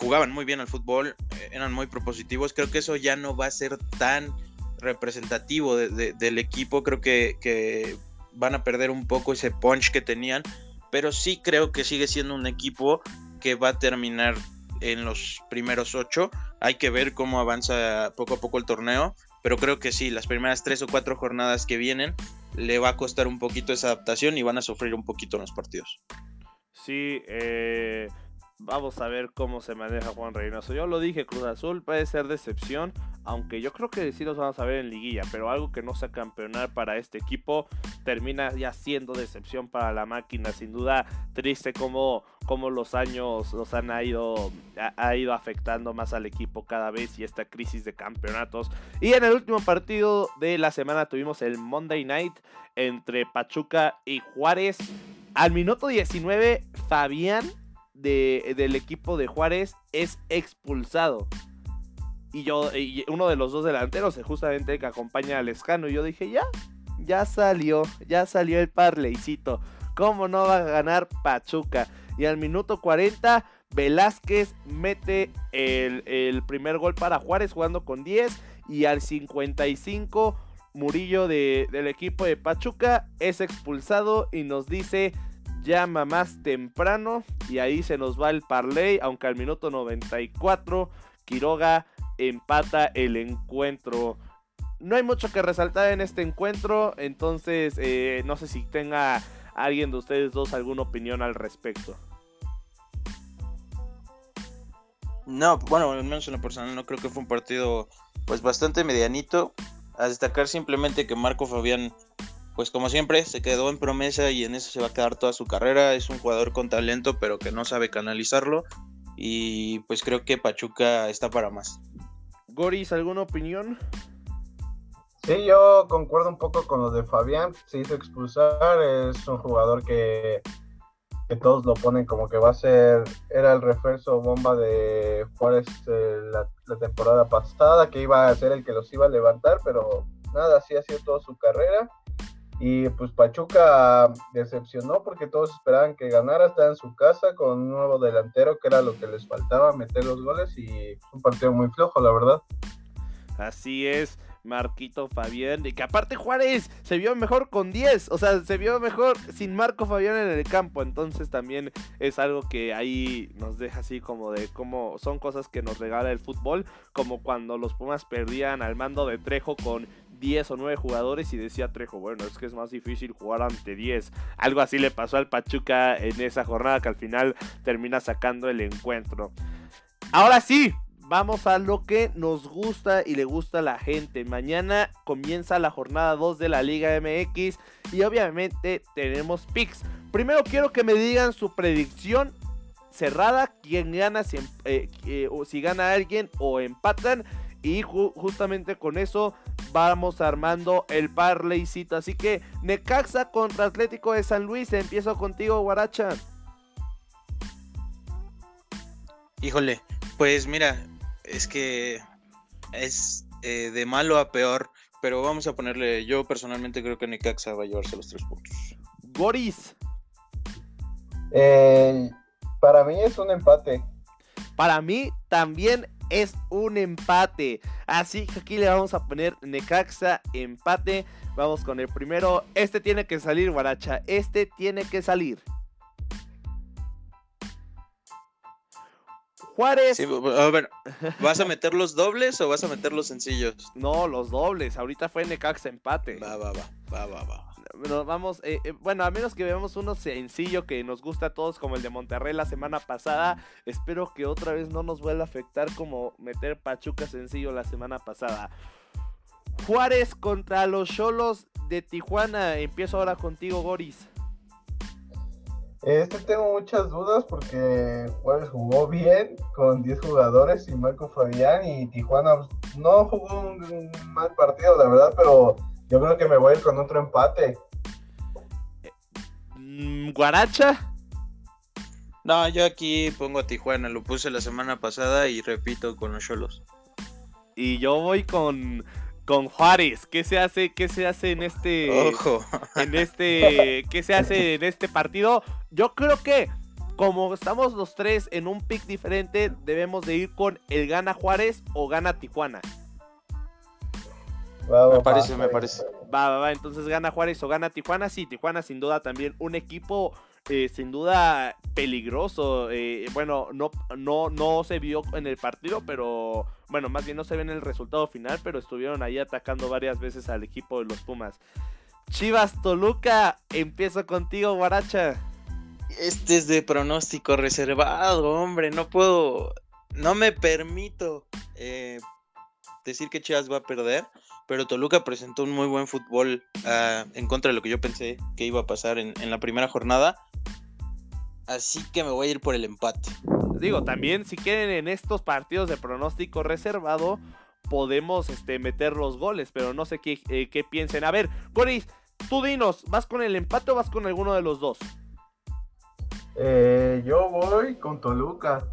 jugaban muy bien al fútbol, eh, eran muy propositivos. Creo que eso ya no va a ser tan representativo del equipo. Creo que, van a perder un poco ese punch que tenían. Pero sí creo que sigue siendo un equipo que va a terminar en los primeros ocho. Hay que ver cómo avanza poco a poco el torneo. Pero creo que sí, las primeras tres o cuatro jornadas que vienen le va a costar un poquito esa adaptación y van a sufrir un poquito en los partidos. Sí, eh, Vamos a ver cómo se maneja Juan Reynoso. Yo lo dije, Cruz Azul puede ser decepción, aunque yo creo que sí los vamos a ver en liguilla, pero algo que no sea campeonar para este equipo termina ya siendo decepción para la máquina. Sin duda, triste como, los años los han ido, ha, ido afectando más al equipo cada vez y esta crisis de campeonatos. Y en el último partido de la semana tuvimos el Monday Night entre Pachuca y Juárez. Al minuto 19, Fabián del equipo de Juárez es expulsado. Y yo, y uno de los dos delanteros, eh, justamente que acompaña al Escano, y yo dije, ya, ya salió, ya salió el parleycito. ¿Cómo no va a ganar Pachuca? Y al minuto 40, Velázquez mete el, el primer gol para Juárez jugando con 10. Y al 55, Murillo de, del equipo de Pachuca es expulsado y nos dice llama más temprano y ahí se nos va el parlay, aunque al minuto 94 Quiroga empata el encuentro. No hay mucho que resaltar en este encuentro, entonces eh, no sé si tenga alguien de ustedes dos alguna opinión al respecto. No, bueno, al menos en lo personal no creo que fue un partido pues bastante medianito. A destacar simplemente que Marco Fabián pues como siempre, se quedó en promesa y en eso se va a quedar toda su carrera. Es un jugador con talento, pero que no sabe canalizarlo. Y pues creo que Pachuca está para más. Goris, ¿alguna opinión? Sí, yo concuerdo un poco con lo de Fabián. Se hizo expulsar. Es un jugador que, que todos lo ponen como que va a ser. Era el refuerzo bomba de Juárez eh, la, la, temporada pasada, que iba a ser el que los iba a levantar, pero nada, así ha sido toda su carrera. Y pues Pachuca decepcionó porque todos esperaban que ganara, estaba en su casa con un nuevo delantero que era lo que les faltaba, meter los goles y un partido muy flojo, la verdad. Así es. Marquito Fabián, y que aparte Juárez se vio mejor con 10, o sea, se vio mejor sin Marco Fabián en el campo, entonces también es algo que ahí nos deja así como de cómo son cosas que nos regala el fútbol, como cuando los Pumas perdían al mando de Trejo con 10 o 9 jugadores y decía Trejo, bueno, es que es más difícil jugar ante 10. Algo así le pasó al Pachuca en esa jornada que al final termina sacando el encuentro. Ahora sí, vamos a lo que nos gusta y le gusta a la gente. Mañana comienza la jornada 2 de la Liga MX y obviamente tenemos picks. Primero quiero que me digan su predicción cerrada, quién gana, si, em, eh, eh, si gana alguien o empatan. Y justamente con eso vamos armando el parleycito. Así que Necaxa contra Atlético de San Luis. Empiezo contigo, Guaracha. Híjole, pues mira, es que es eh, de malo a peor. Pero vamos a ponerle, yo personalmente creo que Necaxa va a llevarse los tres puntos. Boris. Eh, para mí es un empate. Para mí también es un empate. Así que aquí le vamos a poner Necaxa empate. Vamos con el primero. Este tiene que salir, Guaracha. Este tiene que salir. Juárez. ¿vas a meter los dobles o vas a meter los sencillos? No, los dobles. Ahorita fue Necaxa empate. Va, va, va, va, va, va vamos, eh, eh, bueno, a menos que veamos uno sencillo que nos gusta a todos como el de Monterrey la semana pasada, espero que otra vez no nos vuelva a afectar como meter Pachuca sencillo la semana pasada. Juárez contra los Cholos de Tijuana. Empiezo ahora contigo, Goris. Este tengo muchas dudas porque Juárez jugó bien con 10 jugadores y Marco Fabián y Tijuana no jugó un mal partido, la verdad, pero yo creo que me voy a ir con otro empate. Mm, ¿Guaracha? No, yo aquí pongo a Tijuana, lo puse la semana pasada y repito con los Cholos. Y yo voy con, con Juárez. ¿Qué se hace? ¿Qué se hace en este. Ojo. En este. ¿Qué se hace en este partido? Yo creo que. Como estamos los tres en un pick diferente, debemos de ir con el gana Juárez o gana Tijuana me parece, me parece. Va, va, va. Entonces gana Juárez o gana Tijuana. Sí, Tijuana sin duda también un equipo eh, sin duda peligroso. Eh, bueno, no, no, no se vio en el partido, pero bueno, más bien no se ve en el resultado final, pero estuvieron ahí atacando varias veces al equipo de los Pumas. Chivas Toluca, empiezo contigo, Guaracha. Este es de pronóstico reservado, hombre. No puedo, no me permito eh, decir que Chivas va a perder pero Toluca presentó un muy buen fútbol ah, en contra de lo que yo pensé que iba a pasar en, la primera jornada. Así que me voy a ir por el empate. Digo, también si quieren en estos partidos de pronóstico reservado, podemos este, meter los goles, pero no sé qué, eh, qué piensen. A ver, Coris, tú dinos, ¿vas con el empate o vas con alguno de los dos? Eh, yo voy con Toluca.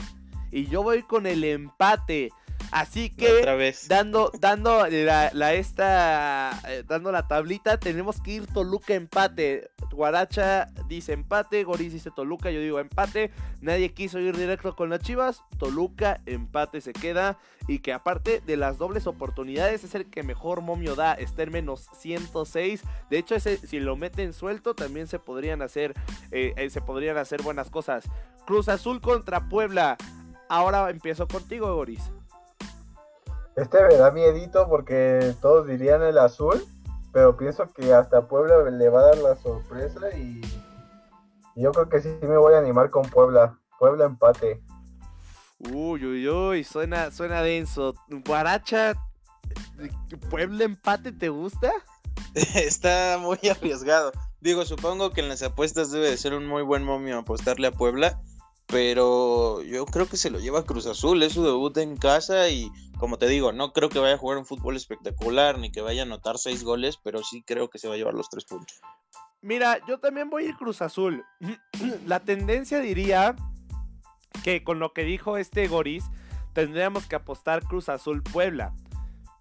Y yo voy con el empate. Así que dando dando la, esta eh, dando la tablita tenemos que ir Toluca empate. Guaracha dice empate, Goris dice Toluca, yo digo empate. Nadie quiso ir directo con las Chivas. Toluca empate se queda y que aparte de las dobles oportunidades es el que mejor momio da, está en menos 106. De hecho ese si lo meten suelto también se podrían hacer eh, eh, se podrían hacer buenas cosas. Cruz Azul contra Puebla. Ahora empiezo contigo, Goris. Este me da miedito porque todos dirían el azul, pero pienso que hasta Puebla le va a dar la sorpresa y, yo creo que sí me voy a animar con Puebla. Puebla empate. Uy, uy, uy, suena, suena denso. Guaracha, ¿Puebla empate te gusta? Está muy arriesgado. Digo, supongo que en las apuestas debe de ser un muy buen momio apostarle a Puebla, pero yo creo que se lo lleva Cruz Azul, es su debut en casa y como te digo, no creo que vaya a jugar un fútbol espectacular ni que vaya a anotar seis goles, pero sí creo que se va a llevar los tres puntos. Mira, yo también voy a ir Cruz Azul. La tendencia diría que con lo que dijo este Goris, tendríamos que apostar Cruz Azul Puebla.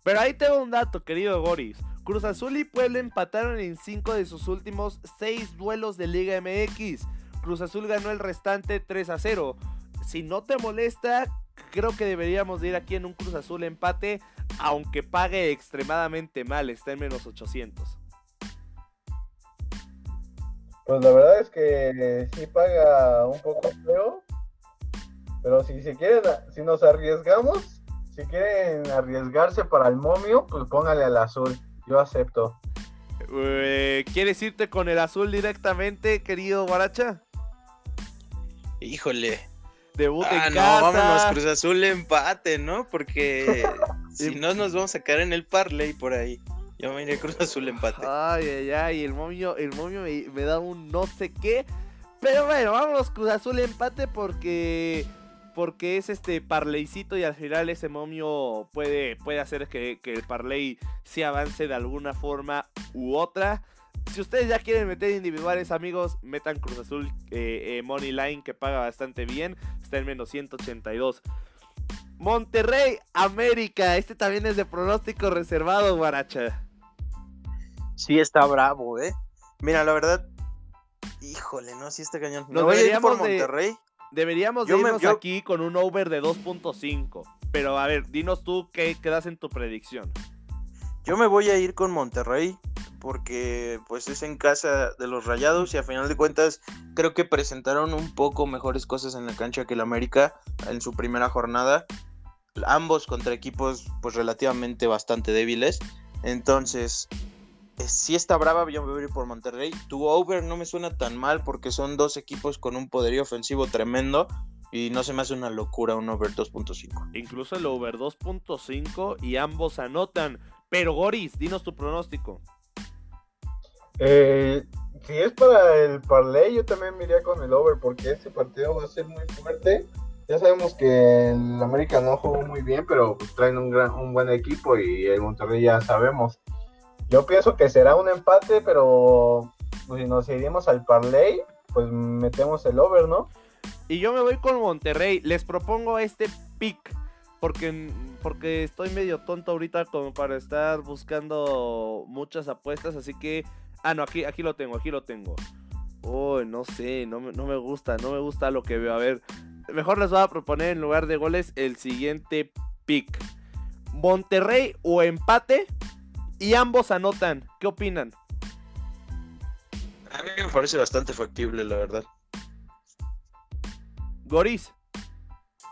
Pero ahí tengo un dato, querido Goris. Cruz Azul y Puebla empataron en cinco de sus últimos seis duelos de Liga MX. Cruz Azul ganó el restante 3 a 0. Si no te molesta, creo que deberíamos de ir aquí en un Cruz Azul empate. aunque pague extremadamente mal, está en menos 800. Pues la verdad es que sí paga un poco feo. Pero si se quieren, si nos arriesgamos, si quieren arriesgarse para el momio, pues póngale al azul. Yo acepto. Eh, ¿Quieres irte con el azul directamente, querido Guaracha? Híjole. Debut Ah, en no, casa. vámonos, Cruz Azul empate, ¿no? Porque si no nos vamos a caer en el parlay por ahí. Yo me iré Cruz Azul empate. Ay, ay, ay, el momio, el momio me, me da un no sé qué. Pero bueno, vámonos Cruz Azul empate porque porque es este parleycito y al final ese momio puede, puede hacer que, que el parley sí avance de alguna forma u otra. Si ustedes ya quieren meter individuales, amigos, metan Cruz Azul eh, eh, Money Line que paga bastante bien. Está en menos 182. Monterrey, América. Este también es de pronóstico reservado, Guaracha. Sí está bravo, ¿eh? Mira, la verdad, híjole, no, sí está cañón. Nos por deberíamos de- Monterrey. Deberíamos Yo de me- irnos yo- aquí con un over de 2.5. Pero a ver, dinos tú qué quedas en tu predicción. Yo me voy a ir con Monterrey porque pues es en casa de los Rayados y a final de cuentas creo que presentaron un poco mejores cosas en la cancha que el América en su primera jornada. Ambos contra equipos pues relativamente bastante débiles. Entonces, eh, sí está brava, yo me voy a ir por Monterrey. Tu over no me suena tan mal porque son dos equipos con un poderío ofensivo tremendo y no se me hace una locura un over 2.5. Incluso el over 2.5 y ambos anotan. Pero Goris, dinos tu pronóstico. Eh, si es para el parlay, yo también me iría con el over porque este partido va a ser muy fuerte. Ya sabemos que el América no jugó muy bien, pero pues, traen un, gran, un buen equipo y el Monterrey ya sabemos. Yo pienso que será un empate, pero pues, si nos iremos al parlay, pues metemos el over, ¿no? Y yo me voy con Monterrey. Les propongo este pick. Porque, porque estoy medio tonto ahorita como para estar buscando muchas apuestas. Así que... Ah, no, aquí, aquí lo tengo, aquí lo tengo. Uy, no sé, no me, no me gusta, no me gusta lo que veo. A ver, mejor les voy a proponer en lugar de goles el siguiente pick. Monterrey o empate y ambos anotan. ¿Qué opinan? A mí me parece bastante factible, la verdad. Goris,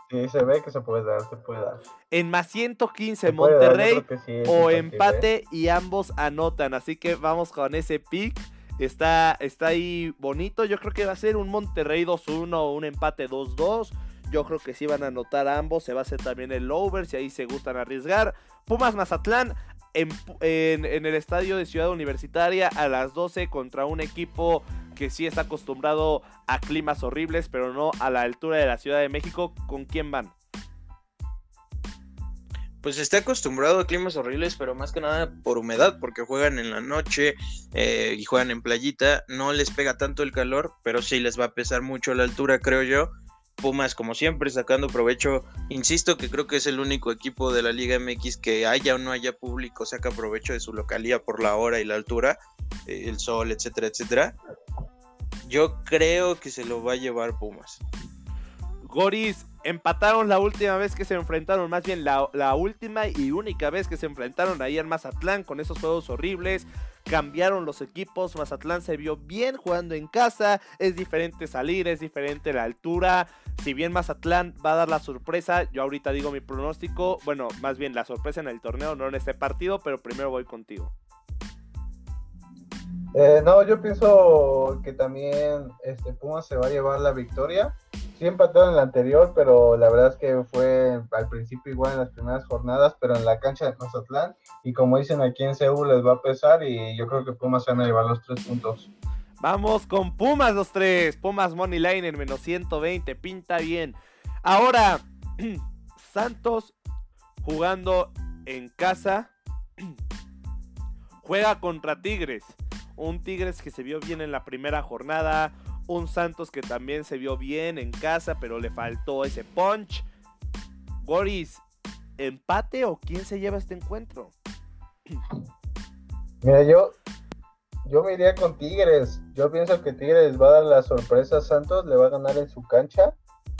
Sí, se ve que se puede dar, se puede dar. en más 115 Se puede dar, yo Monterrey sí o empate y ambos anotan. Así que vamos con ese pick. Está, está ahí bonito. Yo creo que va a ser un Monterrey 2-1 o un empate 2-2. Yo creo que sí van a anotar ambos. Se va a hacer también el over si ahí se gustan arriesgar. Pumas Mazatlán en, en- en el estadio de Ciudad Universitaria a las 12 contra un equipo que sí está acostumbrado a climas horribles, pero no a la altura de la Ciudad de México. ¿Con quién van? Pues está acostumbrado a climas horribles, pero más que nada por humedad, porque juegan en la noche eh, y juegan en playita. No les pega tanto el calor, pero sí les va a pesar mucho la altura, creo yo. Pumas, como siempre, sacando provecho. Insisto que creo que es el único equipo de la Liga MX que haya o no haya público, saca provecho de su localía por la hora y la altura, eh, el sol, etcétera, etcétera. Yo creo que se lo va a llevar Pumas. Goris empataron la última vez que se enfrentaron, más bien la, última y única vez que se enfrentaron ahí en Mazatlán con esos juegos horribles. Cambiaron los equipos, Mazatlán se vio bien jugando en casa, es diferente salir, es diferente la altura. Si bien Mazatlán va a dar la sorpresa, yo ahorita digo mi pronóstico, bueno, más bien la sorpresa en el torneo, no en este partido, pero primero voy contigo. Eh, no, yo pienso que también este Pumas se va a llevar la victoria. Sí empataron en la anterior, pero la verdad es que fue al principio igual en las primeras jornadas, pero en la cancha de Mazatlán. Y como dicen aquí en Seúl, les va a pesar y yo creo que Pumas se van a llevar los tres puntos. Vamos con Pumas los tres. Pumas Money Line en menos 120. Pinta bien. Ahora, Santos jugando en casa. Juega contra Tigres. Un Tigres que se vio bien en la primera jornada. Un Santos que también se vio bien en casa, pero le faltó ese punch. Goris, ¿empate o quién se lleva este encuentro? Mira, yo, yo me iría con Tigres. Yo pienso que Tigres va a dar la sorpresa a Santos, le va a ganar en su cancha.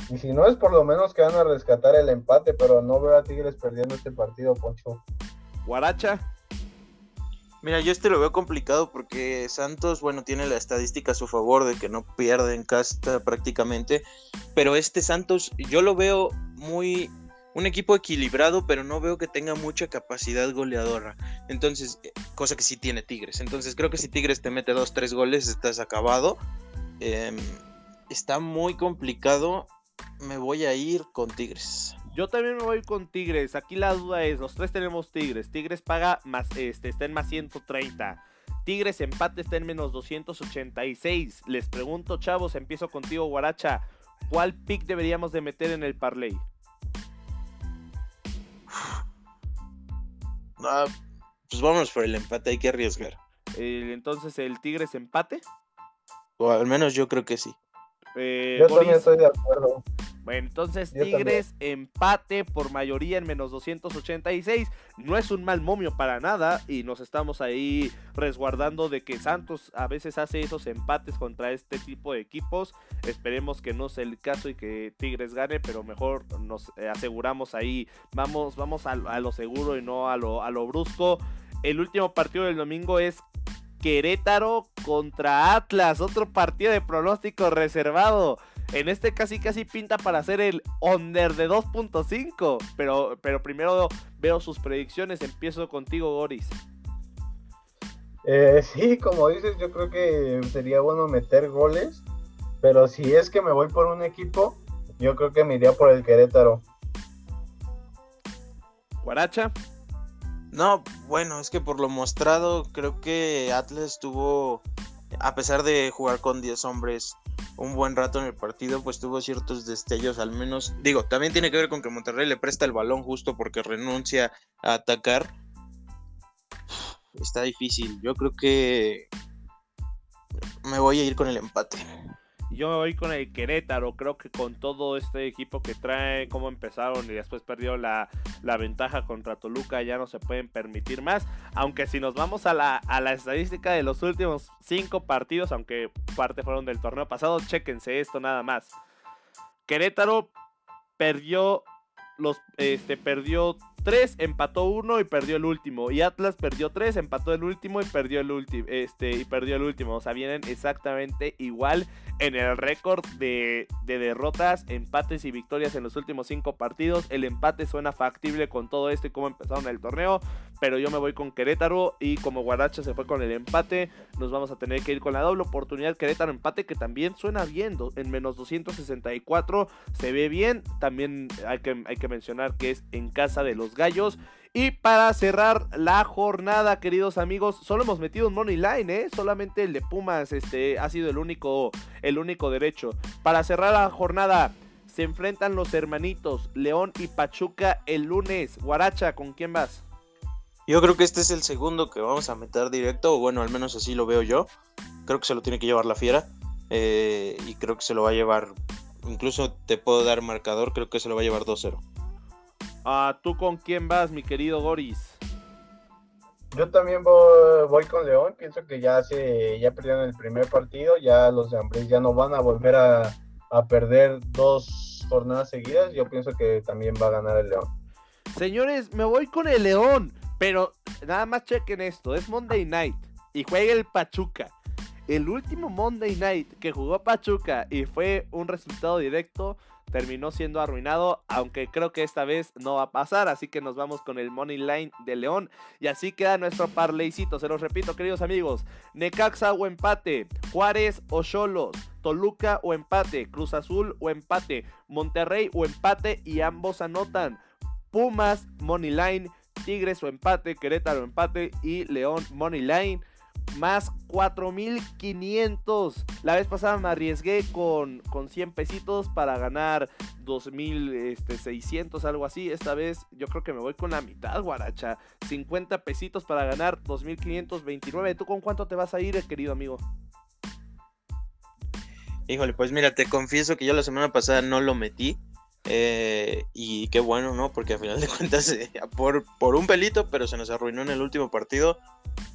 Y si no es por lo menos que van a rescatar el empate, pero no veo a Tigres perdiendo este partido, Poncho. Guaracha. Mira, yo este lo veo complicado porque Santos, bueno, tiene la estadística a su favor de que no pierde en casa prácticamente, pero este Santos yo lo veo muy un equipo equilibrado, pero no veo que tenga mucha capacidad goleadora. Entonces, eh, cosa que sí tiene Tigres. Entonces, creo que si Tigres te mete dos, tres goles, estás acabado. Em, está muy complicado. Me voy a ir con Tigres. Yo también me voy con Tigres. Aquí la duda es, los tres tenemos Tigres. Tigres paga más, este, está en más 130. Tigres empate está en menos 286. Les pregunto, chavos, empiezo contigo, Guaracha. ¿Cuál pick deberíamos de meter en el parlay? Ah, pues vámonos por el empate, hay que arriesgar. entonces, ¿el Tigres empate? O al menos yo creo que sí. Eh, yo también estoy de acuerdo. Bueno, entonces Tigres empate por mayoría en menos 286. No es un mal momio para nada y nos estamos ahí resguardando de que Santos a veces hace esos empates contra este tipo de equipos. Esperemos que no sea el caso y que Tigres gane, pero mejor nos eh, aseguramos ahí. Vamos, vamos a, lo seguro y no a lo, a lo brusco. El último partido del domingo es Querétaro contra Atlas, otro partido de pronóstico reservado. En este casi casi pinta para hacer el under de 2.5. Pero, pero primero veo sus predicciones. Empiezo contigo, Goris. Eh, sí, como dices, yo creo que sería bueno meter goles. Pero si es que me voy por un equipo, yo creo que me iría por el Querétaro. Guaracha. No, bueno, es que por lo mostrado, creo que Atlas tuvo, a pesar de jugar con 10 hombres un buen rato en el partido, pues tuvo ciertos destellos, al menos. Digo, también tiene que ver con que Monterrey le presta el balón justo porque renuncia a atacar. Está difícil. Yo creo que me voy a ir con el empate. Yo me voy con el Querétaro. Creo que con todo este equipo que trae, cómo empezaron y después perdió la, ventaja contra Toluca, ya no se pueden permitir más. Aunque si nos vamos a la, a la estadística de los últimos cinco partidos, aunque parte fueron del torneo pasado, chéquense esto nada más. Querétaro perdió los este perdió 3, empató uno y perdió el último. Y Atlas perdió 3, empató el último y perdió el último. Este, y perdió el último. O sea, vienen exactamente igual en el récord de, de, derrotas, empates y victorias en los últimos 5 partidos. El empate suena factible con todo esto y cómo empezaron el torneo. Pero yo me voy con Querétaro. Y como Guaracha se fue con el empate, nos vamos a tener que ir con la doble oportunidad. Querétaro empate que también suena bien. En menos 264 se ve bien. También hay que, hay que mencionar que es en casa de los gallos. Y para cerrar la jornada, queridos amigos, solo hemos metido un money line, ¿eh? Solamente el de Pumas este, ha sido el único, el único derecho. Para cerrar la jornada, se enfrentan los hermanitos León y Pachuca el lunes. Guaracha, ¿con quién vas? Yo creo que este es el segundo que vamos a meter directo, o bueno, al menos así lo veo yo. Creo que se lo tiene que llevar la fiera. Eh, y creo que se lo va a llevar. Incluso te puedo dar marcador, creo que se lo va a llevar 2-0. Ah, ¿Tú con quién vas, mi querido Goris? Yo también voy, con León. Pienso que ya se ya perdieron el primer partido. Ya los de Ambris ya no van a volver a, perder dos jornadas seguidas. Yo pienso que también va a ganar el León. Señores, me voy con el León. Pero nada más chequen esto. Es Monday Night. Y juega el Pachuca. El último Monday Night que jugó Pachuca y fue un resultado directo terminó siendo arruinado, aunque creo que esta vez no va a pasar, así que nos vamos con el Money Line de León y así queda nuestro parleycito, se los repito queridos amigos, Necaxa o empate, Juárez o Cholos, Toluca o empate, Cruz Azul o empate, Monterrey o empate y ambos anotan, Pumas Money Line, Tigres o empate, Querétaro empate y León Money Line más 4500. La vez pasada me arriesgué con, con 100 pesitos para ganar 2600, este, algo así. Esta vez yo creo que me voy con la mitad, guaracha. 50 pesitos para ganar 2529. ¿Tú con cuánto te vas a ir, querido amigo? Híjole, pues mira, te confieso que yo la semana pasada no lo metí. Eh, y qué bueno, ¿no? Porque al final de cuentas, eh, por, por un pelito, pero se nos arruinó en el último partido.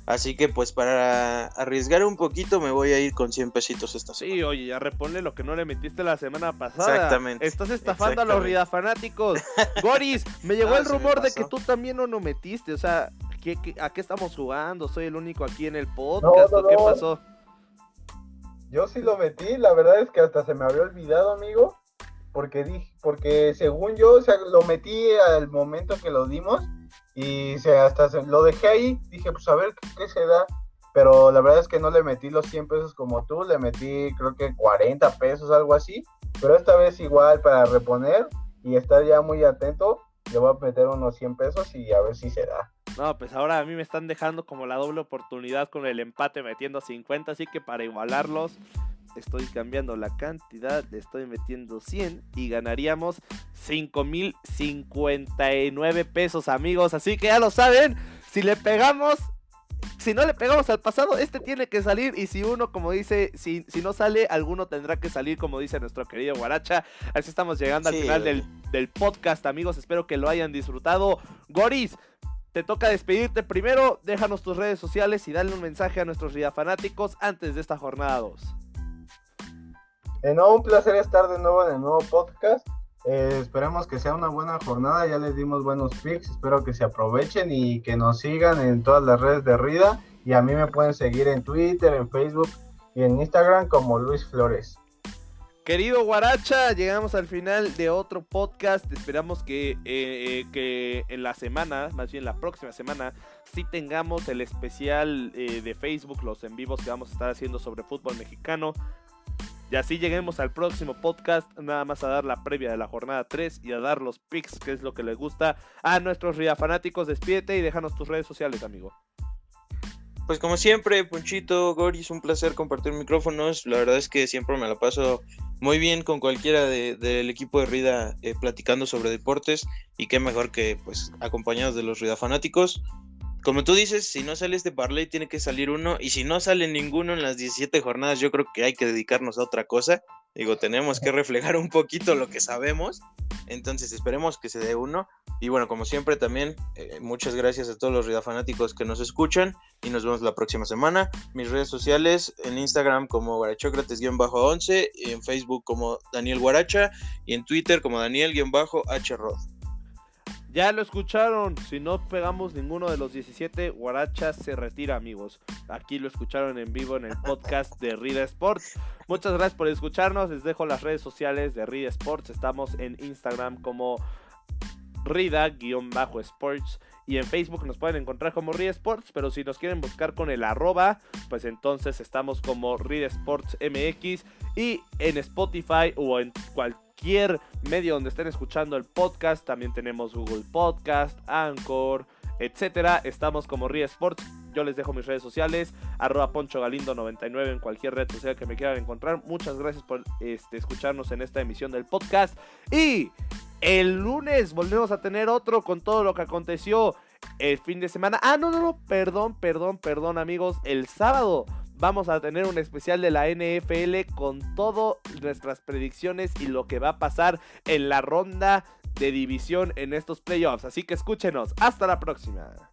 Así que pues para arriesgar un poquito me voy a ir con 100 pesitos esta semana. Sí, oye, ya reponle lo que no le metiste la semana pasada. Exactamente. Estás estafando a los ridafanáticos. Goris, me llegó el rumor de que tú también no lo metiste. O sea, ¿qué, qué- a qué estamos jugando? Soy el único aquí en el podcast. No, ¿o ¿Qué no. pasó? Yo sí lo metí, la verdad es que hasta se me había olvidado, amigo, porque dije, porque según yo, o sea, lo metí al momento que lo dimos y se, hasta se- lo dejé ahí, dije, pues a ver qué, qué se da, pero la verdad es que no le metí los 100 pesos como tú, le metí creo que 40 pesos, algo así, pero esta vez igual para reponer y estar ya muy atento, le voy a meter unos 100 pesos y a ver si se da. No, pues ahora a mí me están dejando como la doble oportunidad con el empate metiendo 50. Así que para igualarlos, estoy cambiando la cantidad, le estoy metiendo 100 y ganaríamos 5.059 pesos, amigos. Así que ya lo saben, si le pegamos, si no le pegamos al pasado, este tiene que salir. Y si uno, como dice, si, si no sale, alguno tendrá que salir, como dice nuestro querido Guaracha. Así estamos llegando al final del, del podcast, amigos. Espero que lo hayan disfrutado. Goris, te toca despedirte primero. Déjanos tus redes sociales y dale un mensaje a nuestros fanáticos antes de esta jornada 2. No, un placer estar de nuevo en el nuevo podcast. Eh, esperemos que sea una buena jornada. Ya les dimos buenos picks. Espero que se aprovechen y que nos sigan en todas las redes de Rida. Y a mí me pueden seguir en Twitter, en Facebook y en Instagram como Luis Flores. Querido Guaracha, llegamos al final de otro podcast. Esperamos que, eh, eh, que en la semana, más bien la próxima semana, sí tengamos el especial de Facebook, los en vivos que vamos a estar haciendo sobre fútbol mexicano. Y así lleguemos al próximo podcast, nada más a dar la previa de la jornada 3 y a dar los picks, que es lo que les gusta a nuestros Ria fanáticos. Despídete y déjanos tus redes sociales, amigo. Pues como siempre, Ponchito, Goris, un placer compartir micrófonos. La verdad es que siempre me la paso muy bien con cualquiera de- del equipo de Rida eh, platicando sobre deportes y qué mejor que pues acompañados de los Rida fanáticos. Como tú dices, si no sale este parlay tiene que salir uno y si no sale ninguno en las 17 jornadas yo creo que hay que dedicarnos a otra cosa. Digo, tenemos que reflejar un poquito lo que sabemos. Entonces esperemos que se dé uno. Y bueno, como siempre también, eh, muchas gracias a todos los Rida fanáticos que nos escuchan y nos vemos la próxima semana. Mis redes sociales en Instagram como guarachócrates-11, en Facebook como Daniel Guaracha y en Twitter como Daniel-Hrod. Ya lo escucharon, si no pegamos ninguno de los 17, Guaracha se retira, amigos. Aquí lo escucharon en vivo en el podcast de Rida Sports. Muchas gracias por escucharnos, les dejo las redes sociales de Rida Sports. Estamos en Instagram como Rida-Sports y en Facebook nos pueden encontrar como Rida Sports, pero si nos quieren buscar con el arroba, pues entonces estamos como Rida Sports MX y en Spotify o en cualquier medio donde estén escuchando el podcast, también tenemos Google Podcast, Anchor, etcétera. Estamos como Rida Sports. Yo les dejo mis redes sociales, arroba Poncho Galindo 99 en cualquier red social que me quieran encontrar. Muchas gracias por este, escucharnos en esta emisión del podcast. Y el lunes volvemos a tener otro con todo lo que aconteció el fin de semana. Ah, no, no, no, perdón, perdón, perdón amigos. El sábado vamos a tener un especial de la NFL con todas nuestras predicciones y lo que va a pasar en la ronda de división en estos playoffs. Así que escúchenos. Hasta la próxima.